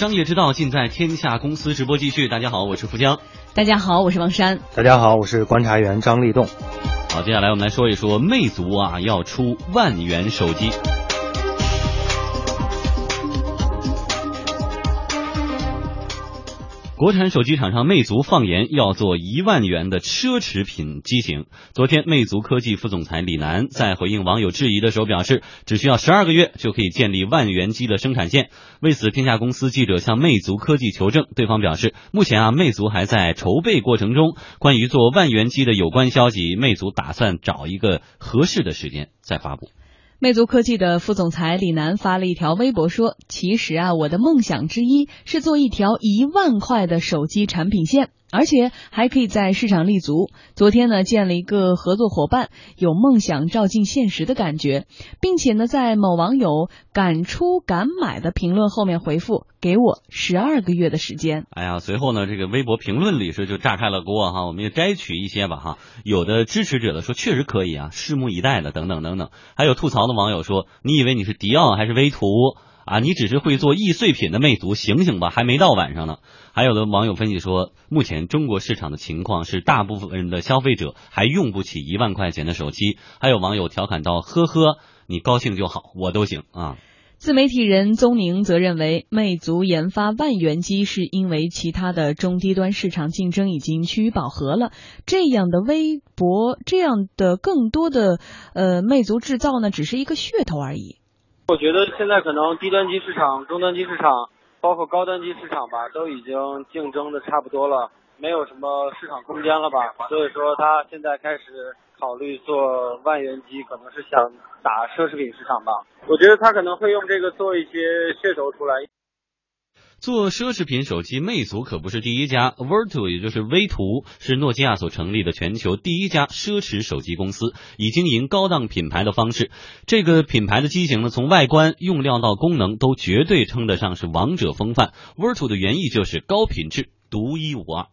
商业之道尽在天下公司直播继续。大家好，我是富江。大家好，我是王珊。大家好，我是观察员张立栋。好，接下来我们来说一说魅族啊要出万元手机。国产手机厂商魅族放言要做一万元的奢侈品机型。昨天，魅族科技副总裁李楠在回应网友质疑的时候表示，只需要十二个月就可以建立万元机的生产线。为此，天下公司记者向魅族科技求证，对方表示，目前啊，魅族还在筹备过程中。关于做万元机的有关消息，魅族打算找一个合适的时间再发布。魅族科技的副总裁李楠发了一条微博说：“其实啊，我的梦想之一是做一条一万块的手机产品线。”而且还可以在市场立足。昨天呢，见了一个合作伙伴，有梦想照进现实的感觉，并且呢，在某网友敢出敢买的评论后面回复，给我十二个月的时间。哎呀，随后呢，这个微博评论里是就炸开了锅哈，我们也摘取一些吧哈。有的支持者的说确实可以啊，拭目以待的等等等等。还有吐槽的网友说，你以为你是迪奥还是威图？啊，你只是会做易碎品的魅族，醒醒吧，还没到晚上呢。还有的网友分析说，目前中国市场的情况是，大部分人的消费者还用不起一万块钱的手机。还有网友调侃道：“呵呵，你高兴就好，我都行啊。”自媒体人宗宁则认为，魅族研发万元机是因为其他的中低端市场竞争已经趋于饱和了。这样的微博，这样的更多的呃，魅族制造呢，只是一个噱头而已。我觉得现在可能低端机市场、中端机市场，包括高端机市场吧，都已经竞争的差不多了，没有什么市场空间了吧。所以说他现在开始考虑做万元机，可能是想打奢侈品市场吧。我觉得他可能会用这个做一些噱头出来。做奢侈品手机，魅族可不是第一家。Vertu 也就是微图，是诺基亚所成立的全球第一家奢侈手机公司，以经营高档品牌的方式。这个品牌的机型呢，从外观、用料到功能，都绝对称得上是王者风范。Vertu 的原意就是高品质、独一无二。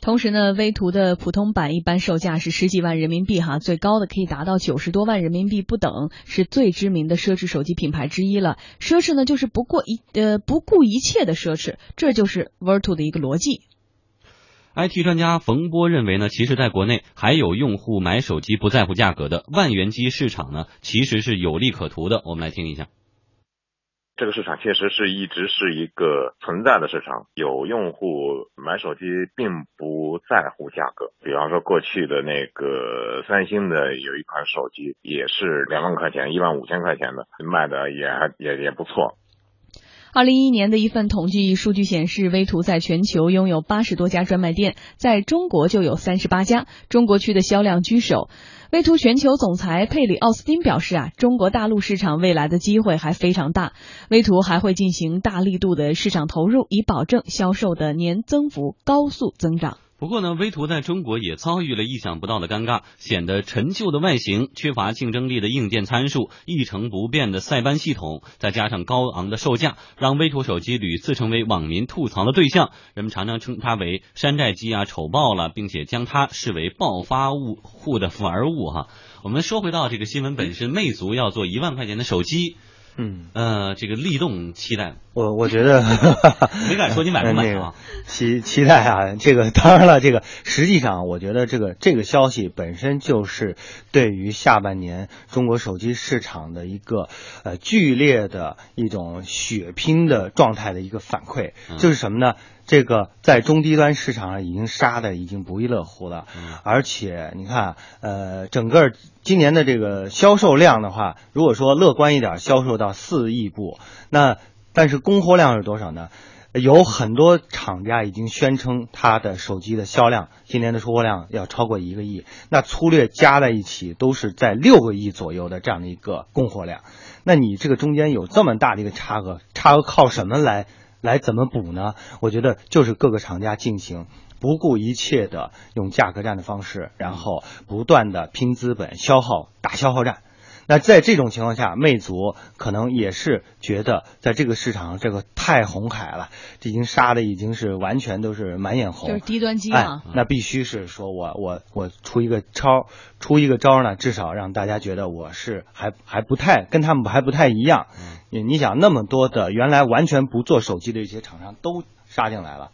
同时呢，威图的普通版一般售价是十几万人民币哈，最高的可以达到九十多万人民币不等，是最知名的奢侈手机品牌之一了。奢侈呢，就是不过一呃不顾一切的奢侈，这就是 Vertu 的一个逻辑。IT 专家冯波认为呢，其实在国内还有用户买手机不在乎价格的万元机市场呢，其实是有利可图的。我们来听一下。这个市场确实是一直是一个存在的市场，有用户买手机并不在乎价格。比方说过去的那个三星的有一款手机，也是两万块钱、一万五千块钱的，卖的也还也也不错。二零一一年的一份统计数据显示，威图在全球拥有八十多家专卖店，在中国就有三十八家，中国区的销量居首。威图全球总裁佩里奥斯汀表示啊，中国大陆市场未来的机会还非常大，威图还会进行大力度的市场投入，以保证销售的年增幅高速增长。不过呢，威图在中国也遭遇了意想不到的尴尬，显得陈旧的外形、缺乏竞争力的硬件参数、一成不变的塞班系统，再加上高昂的售价，让威图手机屡次成为网民吐槽的对象。人们常常称它为山寨机啊，丑爆了，并且将它视为暴发物户的玩物哈。我们说回到这个新闻本身，魅族要做一万块钱的手机。嗯呃，这个立动期待，我我觉得 没敢说你买不买啊？期期待啊，这个当然了，这个实际上我觉得这个这个消息本身就是对于下半年中国手机市场的一个呃剧烈的一种血拼的状态的一个反馈，就是什么呢？这个在中低端市场上已经杀的已经不亦乐乎了，而且你看，呃，整个今年的这个销售量的话，如果说乐观一点，销售到四亿部，那但是供货量是多少呢？有很多厂家已经宣称它的手机的销量今年的出货量要超过一个亿，那粗略加在一起都是在六个亿左右的这样的一个供货量，那你这个中间有这么大的一个差额，差额靠什么来？来怎么补呢？我觉得就是各个厂家进行不顾一切的用价格战的方式，然后不断的拼资本、消耗、打消耗战。那在这种情况下，魅族可能也是觉得在这个市场这个太红海了，这已经杀的已经是完全都是满眼红，就是低端机哎啊。，那必须是说我我我出一个招，出一个招呢，至少让大家觉得我是还还不太跟他们还不太一样。嗯你你想那么多的原来完全不做手机的一些厂商都杀进来了，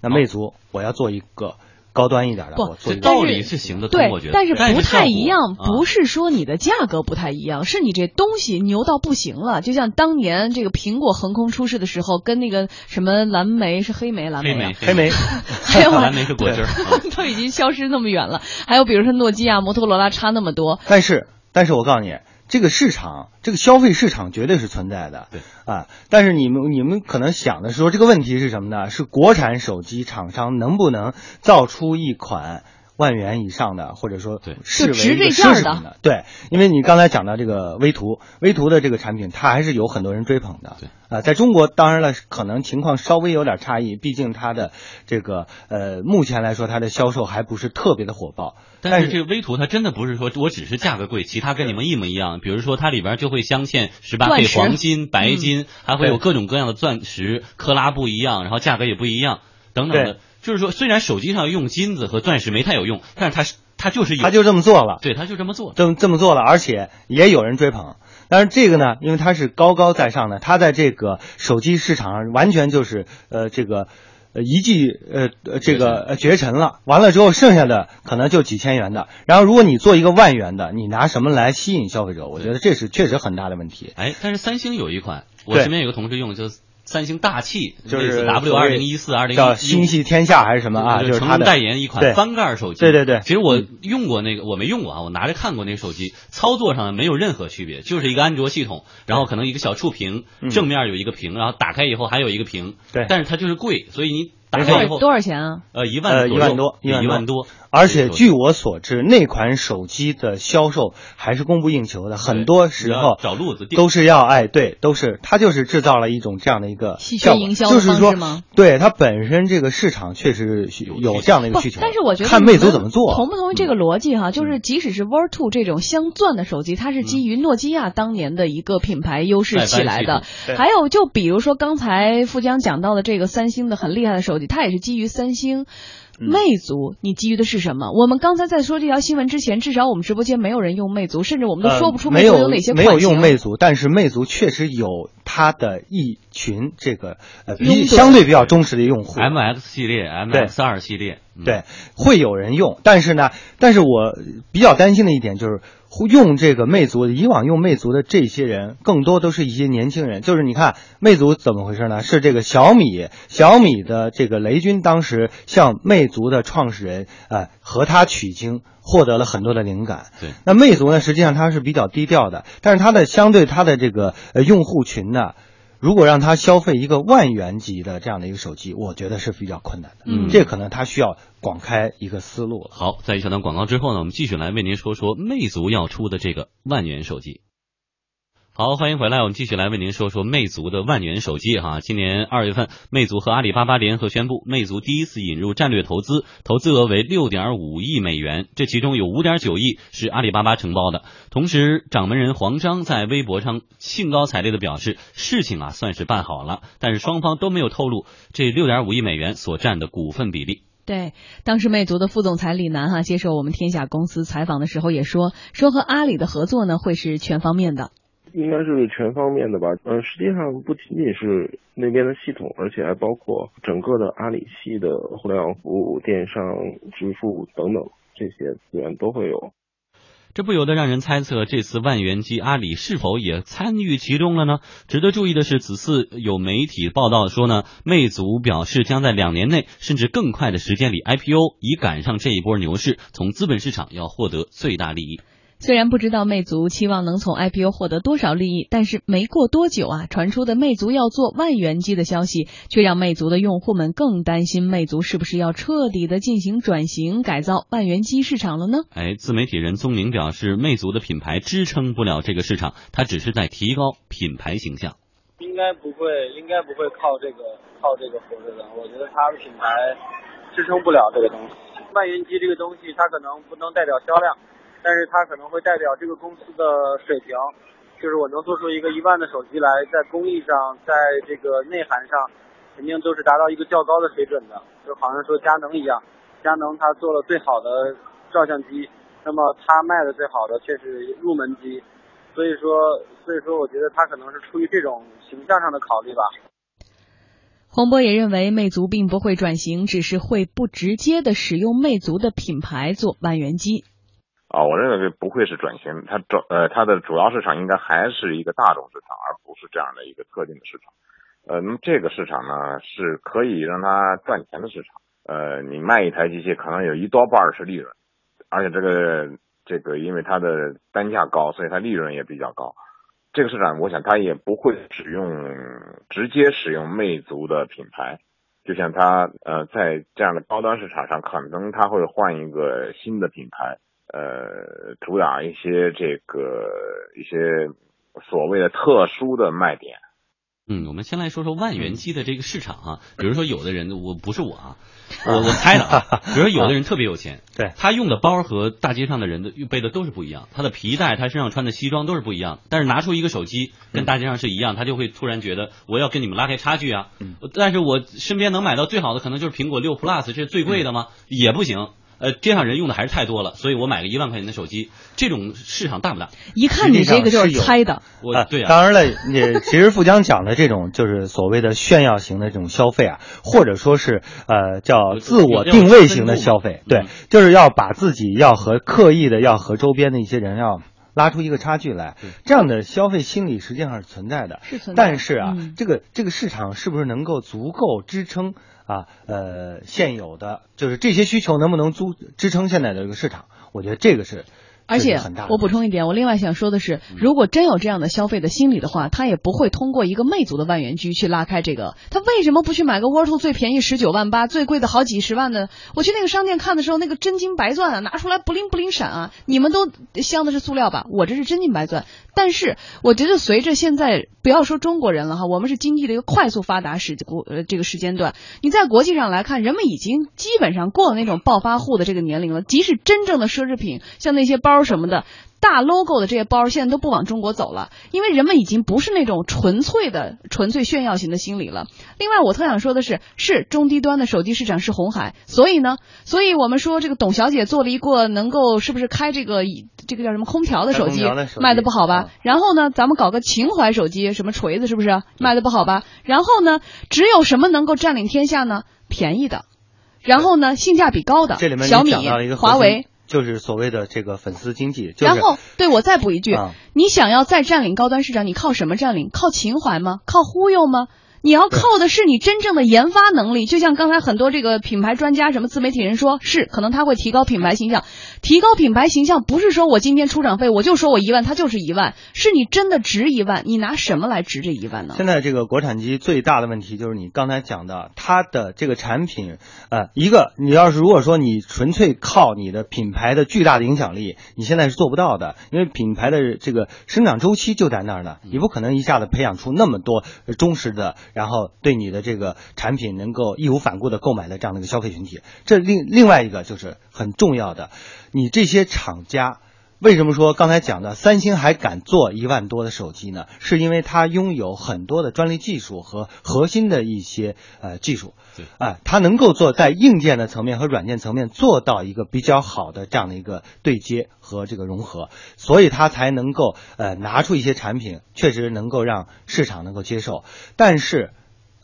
那魅族我要做一个高端一点的，不道理是行得通，对我觉，得。但是不太一样，不是说你的价格不太一样，是你这东西牛到不行了。就像当年这个苹果横空出世的时候，跟那个什么蓝莓是黑莓，蓝莓黑莓，还有啊蓝莓是果汁儿。啊都已经消失那么远了。还有比如说诺基亚、摩托罗拉差那么多，但是，但是我告诉你，这个市场，这个消费市场绝对是存在的。对啊，但是你们你们可能想的是说，这个问题是什么呢？是国产手机厂商能不能造出一款万元以上的，或者说对视为一个奢侈品的？对，因为你刚才讲到这个微图，微图的这个产品，它还是有很多人追捧的。对啊，在中国当然了，可能情况稍微有点差异，毕竟它的这个呃，目前来说它的销售还不是特别的火爆。但是这个微图它真的不是说我只是价格贵，其他跟你们一模一样。比如说它里边就会镶嵌十八 K 黄金、白嗯金，还会有各种各样的钻石，克拉不一样，然后价格也不一样，等等的。就是说，虽然手机上用金子和钻石没太有用，但是它是它就是有，他就这么做了。对，它就这么做。这么这么做了，而且也有人追捧。但是这个呢，因为它是高高在上的，它在这个手机市场上完全就是呃这个呃一骑呃呃这个呃绝尘了。完了之后，剩下的可能就几千元的。然后如果你做一个万元的，你拿什么来吸引消费者？我觉得这是确实很大的问题。哎，但是三星有一款，我身边有个同事用，就是三星大气，就是 W 二零一四、二零叫星系天下还是什么啊？就是成龙代言一款翻盖手机。对对对其实我用过那个，我没用过啊，我拿着看过那个手机，操作上没有任何区别，就是一个安卓系统，然后可能一个小触屏，嗯正面有一个屏，然后打开以后还有一个屏。对但是它就是贵，所以你打没错开以后多少钱啊？呃一呃万呃一万多一万多万多。而且据我所知，那款手机的销售还是供不应求的，很多时候找路子都是要哎，对，都是它就是制造了一种这样的一个营销就是说方式吗，对它本身这个市场确实有这样的一个需求。，但是我觉得看魅族怎么做，同不同意这个逻辑哈？就是嗯即使是 War Two 这种镶钻的手机，它是基于诺基亚当年的一个品牌优势起来的。还有就比如说刚才富江讲到的这个三星的很厉害的手机，它也是基于三星。嗯魅族，你基于的是什么？我们刚才在说这条新闻之前，至少我们直播间没有人用魅族，甚至我们都说不出魅族有哪些没有。用魅族，但是魅族确实有它的一群这个呃比相对比较忠实的用户。MX 系列、MX 二系列，嗯对，会有人用，但是呢，但是我比较担心的一点就是，用这个魅族的，以往用魅族的这些人，更多都是一些年轻人。就是你看魅族怎么回事呢？是这个小米，小米的这个雷军当时向魅族的创始人，呃，和他取经，获得了很多的灵感。对，那魅族呢，实际上它是比较低调的，但是它的相对它的这个呃用户群呢。如果让他消费一个万元级的这样的一个手机，我觉得是比较困难的。嗯这可能他需要广开一个思路了。好，在一小段广告之后呢，我们继续来为您说说魅族要出的这个万元手机。好，欢迎回来，我们继续来为您说说魅族的万元手机哈。今年二月份，魅族和阿里巴巴联合宣布，魅族第一次引入战略投资，投资额为六点五亿美元，这其中有五点九亿是阿里巴巴承包的。同时，掌门人黄章在微博上兴高采烈的表示，事情啊算是办好了，但是双方都没有透露这六点五亿美元所占的股份比例。对，当时魅族的副总裁李楠哈接受我们天下公司采访的时候也说，说和阿里的合作呢会是全方面的。应该是全方面的吧，嗯，实际上不仅仅是那边的系统，而且还包括整个的阿里系的互联网服务、电商、支付等等这些资源都会有。这不由得让人猜测，这次万元机阿里是否也参与其中了呢？值得注意的是，此次有媒体报道说呢，魅族表示将在两年内甚至更快的时间里 IPO，以赶上这一波牛市，从资本市场要获得最大利益。虽然不知道魅族期望能从 IPO 获得多少利益，但是没过多久啊，传出的魅族要做万元机的消息，却让魅族的用户们更担心魅族是不是要彻底的进行转型改造万元机市场了呢？哎，自媒体人宗明表示，魅族的品牌支撑不了这个市场，它只是在提高品牌形象。应该不会，应该不会靠这个靠这个活着的。我觉得它的品牌支撑不了这个东西。万元机这个东西，它可能不能代表销量，但是它可能会代表这个公司的水平，就是我能做出一个一万的手机来，在工艺上，在这个内涵上，肯定都是达到一个较高的水准的，就好像说佳能一样，佳能它做了最好的照相机，那么它卖的最好的却是入门机，所以说，所以说我觉得它可能是出于这种形象上的考虑吧。洪波也认为，魅族并不会转型，只是会不直接的使用魅族的品牌做万元机。啊，我认为这不会是转型，它主呃它的主要市场应该还是一个大众市场，而不是这样的一个特定的市场。呃，那么这个市场呢是可以让它赚钱的市场。呃，你卖一台机器可能有一多半是利润，而且这个这个因为它的单价高，所以它利润也比较高。这个市场，我想它也不会只用直接使用魅族的品牌，就像它呃在这样的高端市场上，可能它会换一个新的品牌，呃，主打一些这个一些所谓的特殊的卖点。嗯，我们先来说说万元机的这个市场啊，比如说有的人，我不是我啊，我我猜的啊，比如说有的人特别有钱，对他用的包和大街上的人的背的都是不一样，他的皮带，他身上穿的西装都是不一样，但是拿出一个手机跟大街上是一样，他就会突然觉得我要跟你们拉开差距啊，但是我身边能买到最好的可能就是苹果六 Plus，这是最贵的吗？也不行。呃，街上人用的还是太多了，所以我买个一万块钱的手机，这种市场大不大？一看你这个就是猜的。我对啊，当然了，也其实富江讲的这种就是所谓的炫耀型的这种消费啊，或者说是呃叫自我定位型的消费，对，就是要把自己要和刻意的要和周边的一些人要拉出一个差距来，这样的消费心理实际上是存在的。是存在。但是啊，嗯这个这个市场是不是能够足够支撑？啊，呃，现有的就是这些需求能不能足支撑现在的这个市场？我觉得这个是，而且。我补充一点，我另外想说的是，如果真有这样的消费的心理的话，他也不会通过一个魅族的万元机去拉开这个。他为什么不去买个 World 最便宜十九万八，最贵的好几十万的？我去那个商店看的时候，那个真金白钻啊，拿出来不灵不灵闪啊！你们都镶的是塑料吧？我这是真金白钻。但是我觉得随着现在不要说中国人了哈，我们是经济的一个快速发达时国呃这个时间段，你在国际上来看，人们已经基本上过了那种暴发户的这个年龄了。即使真正的奢侈品，像那些包什么的。大 logo 的这些包现在都不往中国走了，因为人们已经不是那种纯粹的、纯粹炫耀型的心理了。另外，我特想说的是，是中低端的手机市场是红海，所以呢，所以我们说这个董小姐做了一个能够是不是开这个这个叫什么空调的手机，卖的不好吧？然后呢，咱们搞个情怀手机，什么锤子是不是卖的不好吧？然后呢，只有什么能够占领天下呢？便宜的，然后呢，性价比高的，这里面小米、华为。就是所谓的这个粉丝经济，就是、然后对我再补一句、啊，你想要再占领高端市场，你靠什么占领？靠情怀吗？靠忽悠吗？你要靠的是你真正的研发能力，就像刚才很多这个品牌专家、什么自媒体人说，是可能他会提高品牌形象，提高品牌形象不是说我今天出场费我就说我一万，它就是一万，是你真的值一万，你拿什么来值这一万呢？现在这个国产机最大的问题就是你刚才讲的，它的这个产品，呃，一个你要是如果说你纯粹靠你的品牌的巨大的影响力，你现在是做不到的，因为品牌的这个生长周期就在那儿呢，你不可能一下子培养出那么多忠实的。然后对你的这个产品能够义无反顾的购买的这样的一个消费群体，这另另外一个就是很重要的，你这些厂家为什么说刚才讲的三星还敢做一万多的手机呢？是因为它拥有很多的专利技术和核心的一些呃技术，啊、呃，它能够做在硬件的层面和软件层面做到一个比较好的这样的一个对接和这个融合，所以它才能够呃拿出一些产品，确实能够让市场能够接受，但是。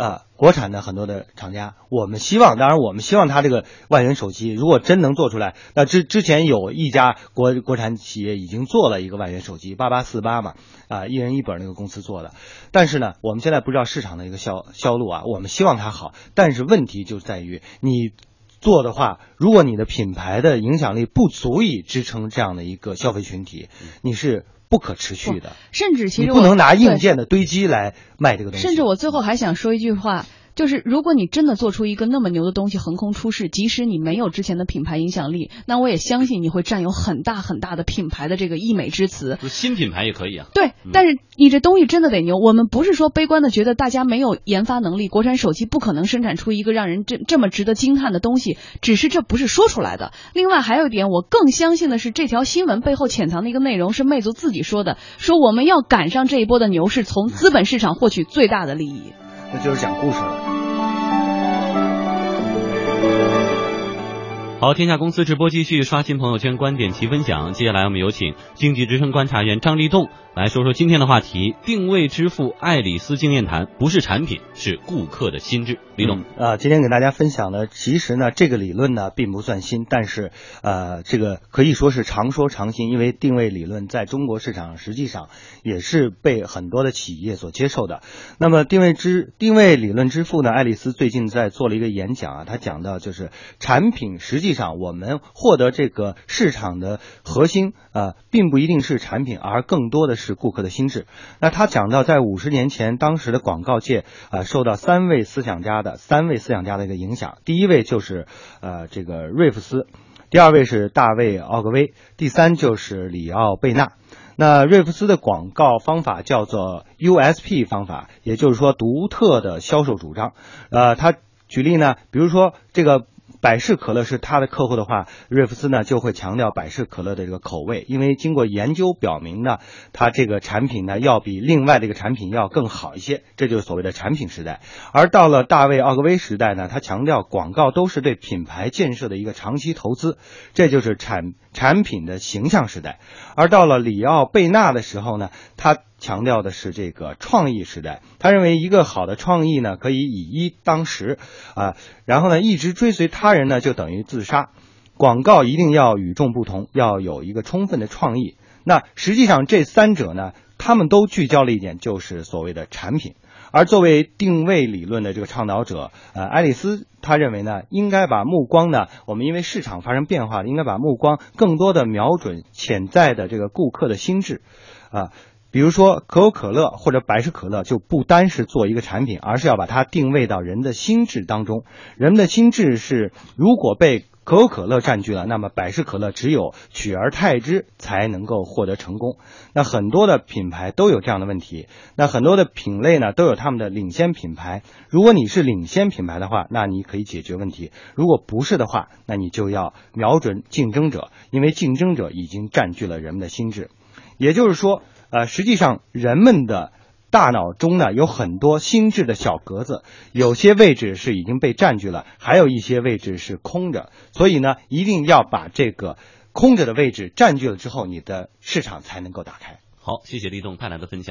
啊，国产的很多的厂家，我们希望，当然我们希望它这个万元手机如果真能做出来，那之之前有一家国国产企业已经做了一个万元手机，八八四八嘛，啊，一人一本那个公司做的，但是呢，我们现在不知道市场的一个销销路啊，我们希望它好，但是问题就在于你做的话，如果你的品牌的影响力不足以支撑这样的一个消费群体，你是。不可持续的，甚至其实你不能拿硬件的堆积来卖这个东西。甚至我最后还想说一句话，就是如果你真的做出一个那么牛的东西横空出世，即使你没有之前的品牌影响力，那我也相信你会占有很大很大的品牌的这个溢美之词。新品牌也可以啊。对，但是你这东西真的得牛。我们不是说悲观的觉得大家没有研发能力，国产手机不可能生产出一个让人这这么值得惊叹的东西，只是这不是说出来的。另外还有一点，我更相信的是这条新闻背后潜藏的一个内容是魅族自己说的，说我们要赶上这一波的牛市，从资本市场获取最大的利益。那就是讲故事了。好，天下公司直播继续刷新朋友圈观点齐分享。接下来我们有请经济之声观察员张立栋来说说今天的话题：定位支付爱丽丝经验谈，不是产品，是顾客的心智。李董啊，今天给大家分享的，其实呢，这个理论呢并不算新，但是呃，这个可以说是常说常新，因为定位理论在中国市场实际上也是被很多的企业所接受的。那么定位之定位理论之父呢，爱丽丝最近在做了一个演讲啊，他讲到就是产品实际上我们获得这个市场的核心啊，并不一定是产品，而更多的是顾客的心智。那他讲到在五十年前，当时的广告界啊，受到三位思想家的三位思想家的一个影响，第一位就是呃这个瑞夫斯，第二位是大卫奥格威，第三就是里奥贝纳。那瑞夫斯的广告方法叫做 USP 方法，也就是说独特的销售主张。呃，他举例呢，比如说这个。百事可乐是他的客户的话，瑞夫斯呢就会强调百事可乐的这个口味，因为经过研究表明呢，它这个产品呢要比另外的一个产品要更好一些，这就是所谓的产品时代。而到了大卫奥格威时代呢，他强调广告都是对品牌建设的一个长期投资，这就是产产品的形象时代。而到了里奥贝纳的时候呢，他。强调的是这个创意时代，他认为一个好的创意呢，可以以一当十啊，然后呢，一直追随他人呢，就等于自杀。广告一定要与众不同，要有一个充分的创意。那实际上这三者呢，他们都聚焦了一点，就是所谓的产品。而作为定位理论的这个倡导者，呃，爱丽丝他认为呢，应该把目光呢，我们因为市场发生变化，应该把目光更多的瞄准潜在的这个顾客的心智，啊。比如说可口可乐或者百事可乐就不单是做一个产品，而是要把它定位到人的心智当中。人们的心智是如果被可口可乐占据了，那么百事可乐只有取而代之才能够获得成功。那很多的品牌都有这样的问题，那很多的品类呢都有他们的领先品牌。如果你是领先品牌的话，那你可以解决问题；如果不是的话，那你就要瞄准竞争者，因为竞争者已经占据了人们的心智。也就是说。呃，实际上人们的大脑中呢有很多心智的小格子，有些位置是已经被占据了，还有一些位置是空着。所以呢，一定要把这个空着的位置占据了之后，你的市场才能够打开。好，谢谢立栋带来的分享。